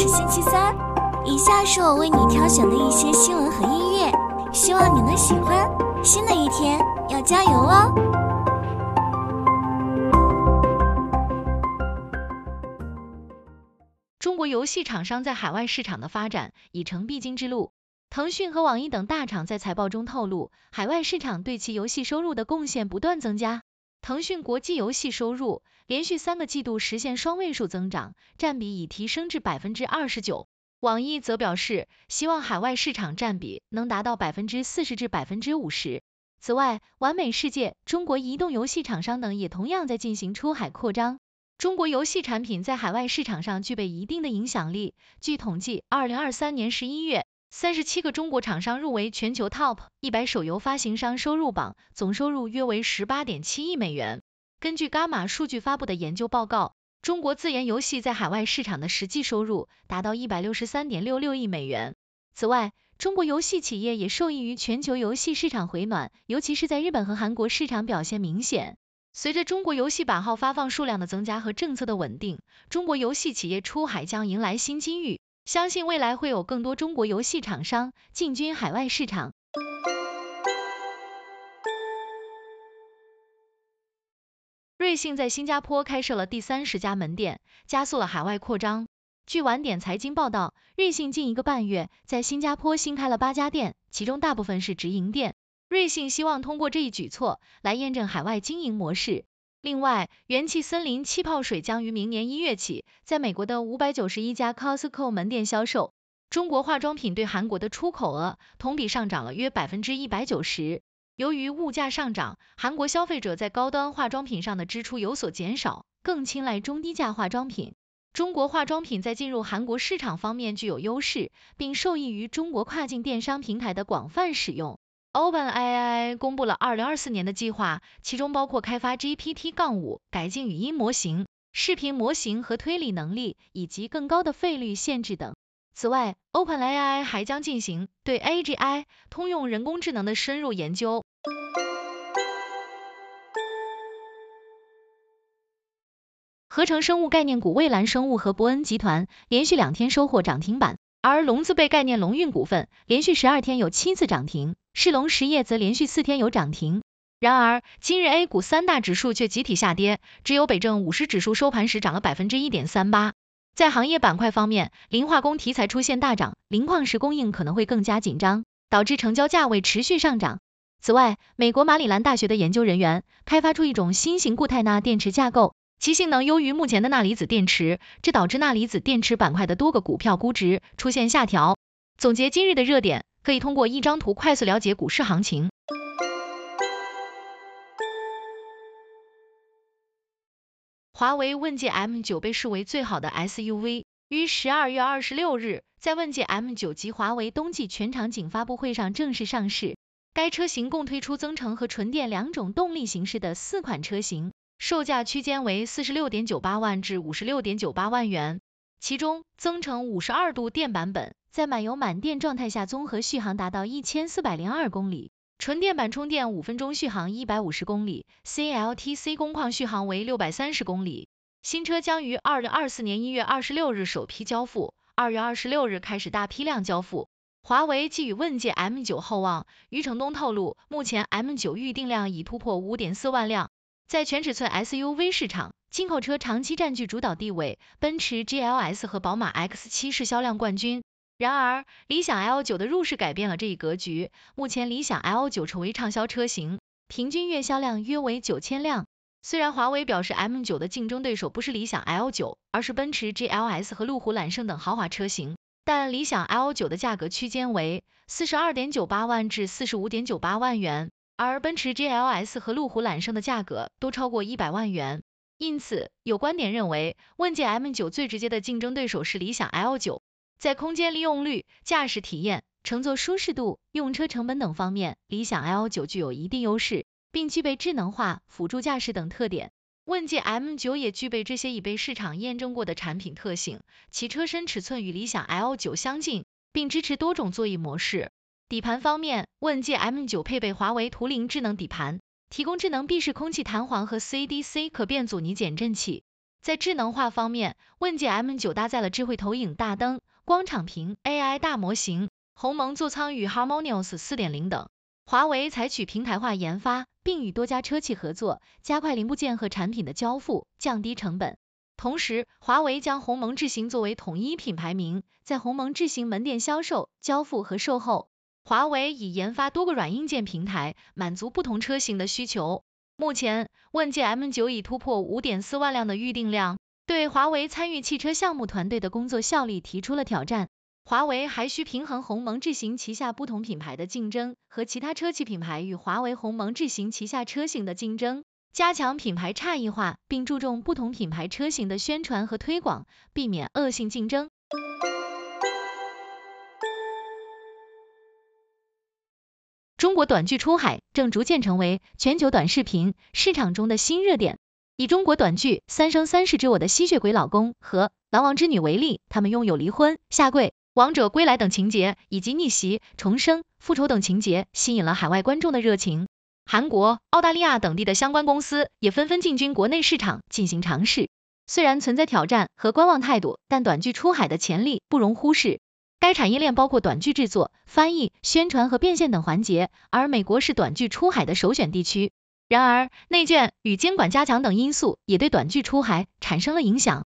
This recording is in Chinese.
是星期三，以下是我为你挑选的一些新闻和音乐，希望你能喜欢。新的一天要加油哦！中国游戏厂商在海外市场的发展已成必经之路。腾讯和网易等大厂在财报中透露，海外市场对其游戏收入的贡献不断增加。腾讯国际游戏收入连续三个季度实现双位数增长，占比已提升至百分之二十九。网易则表示，希望海外市场占比能达到百分之四十至百分之五十。此外，完美世界、中国移动游戏厂商等也同样在进行出海扩张。中国游戏产品在海外市场上具备一定的影响力。据统计，二零二三年十一月，三十七个中国厂商入围全球 TOP 一百手游发行商收入榜，总收入约为十八点七亿美元。根据伽马数据发布的研究报告，中国自研游戏在海外市场的实际收入达到一百六十三点六六亿美元。此外，中国游戏企业也受益于全球游戏市场回暖，尤其是在日本和韩国市场表现明显。随着中国游戏版号发放数量的增加和政策的稳定，中国游戏企业出海将迎来新机遇。相信未来会有更多中国游戏厂商进军海外市场。瑞幸在新加坡开设了第三十家门店，加速了海外扩张。据晚点财经报道，瑞幸近一个半月在新加坡新开了八家店，其中大部分是直营店。瑞幸希望通过这一举措来验证海外经营模式。另外，元气森林气泡水将于明年一月起在美国的五百九十一家 Costco 门店销售。中国化妆品对韩国的出口额同比上涨了约百分之一百九十。由于物价上涨，韩国消费者在高端化妆品上的支出有所减少，更青睐中低价化妆品。中国化妆品在进入韩国市场方面具有优势，并受益于中国跨境电商平台的广泛使用。OpenAI 公布了二零二四年的计划，其中包括开发 GPT-5、改进语音模型、视频模型和推理能力，以及更高的费率限制等。此外，OpenAI 还将进行对 AGI 通用人工智能的深入研究。合成生物概念股蔚蓝生物和伯恩集团连续两天收获涨停板，而龙字辈概念龙运股份连续十二天有七次涨停，世龙实业则连续四天有涨停。然而，今日 A 股三大指数却集体下跌，只有北证五十指数收盘时涨了百分之一点三八。在行业板块方面，磷化工题材出现大涨，磷矿石供应可能会更加紧张，导致成交价位持续上涨。此外，美国马里兰大学的研究人员开发出一种新型固态钠电池架构。其性能优于目前的钠离子电池，这导致钠离子电池板块的多个股票估值出现下调。总结今日的热点，可以通过一张图快速了解股市行情。华为问界 M9 被视为最好的 SUV，于十二月二十六日在问界 M9 及华为冬季全场景发布会上正式上市。该车型共推出增程和纯电两种动力形式的四款车型。售价区间为四十六点九八万至五十六点九八万元，其中增程五十二度电版本在满油满电状态下综合续航达到一千四百零二公里，纯电版充电五分钟续航一百五十公里，CLTC 工况续航为六百三十公里。新车将于二零二四年一月二十六日首批交付，二月二十六日开始大批量交付。华为寄予问界 M9 厚望，余承东透露，目前 M9 预订量已突破五点四万辆。在全尺寸 SUV 市场，进口车长期占据主导地位，奔驰 GLS 和宝马 X7 是销量冠军。然而，理想 L9 的入市改变了这一格局，目前理想 L9 成为畅销车型，平均月销量约为九千辆。虽然华为表示 M9 的竞争对手不是理想 L9，而是奔驰 GLS 和路虎揽胜等豪华车型，但理想 L9 的价格区间为四十二点九八万至四十五点九八万元。而奔驰 GLS 和路虎揽胜的价格都超过一百万元，因此有观点认为，问界 M9 最直接的竞争对手是理想 L9。在空间利用率、驾驶体验、乘坐舒适度、用车成本等方面，理想 L9 具有一定优势，并具备智能化、辅助驾驶等特点。问界 M9 也具备这些已被市场验证过的产品特性，其车身尺寸与理想 L9 相近，并支持多种座椅模式。底盘方面，问界 M9 配备华为图灵智能底盘，提供智能闭式空气弹簧和 CDC 可变阻尼减震器。在智能化方面，问界 M9 搭载了智慧投影大灯、光场屏、AI 大模型、鸿蒙座舱与 Harmonious 4.0等。华为采取平台化研发，并与多家车企合作，加快零部件和产品的交付，降低成本。同时，华为将鸿蒙智行作为统一品牌名，在鸿蒙智行门店销售、交付和售后。华为已研发多个软硬件平台，满足不同车型的需求。目前，问界 M9 已突破五点四万辆的预订量，对华为参与汽车项目团队的工作效率提出了挑战。华为还需平衡鸿蒙智行旗下不同品牌的竞争和其他车企品牌与华为鸿蒙智行旗下车型的竞争，加强品牌差异化，并注重不同品牌车型的宣传和推广，避免恶性竞争。中国短剧出海正逐渐成为全球短视频市场中的新热点。以中国短剧《三生三世之我的吸血鬼老公》和《狼王之女》为例，他们拥有离婚、下跪、王者归来等情节，以及逆袭、重生、复仇等情节，吸引了海外观众的热情。韩国、澳大利亚等地的相关公司也纷纷进军国内市场进行尝试。虽然存在挑战和观望态度，但短剧出海的潜力不容忽视。该产业链包括短剧制作、翻译、宣传和变现等环节，而美国是短剧出海的首选地区。然而，内卷与监管加强等因素也对短剧出海产生了影响。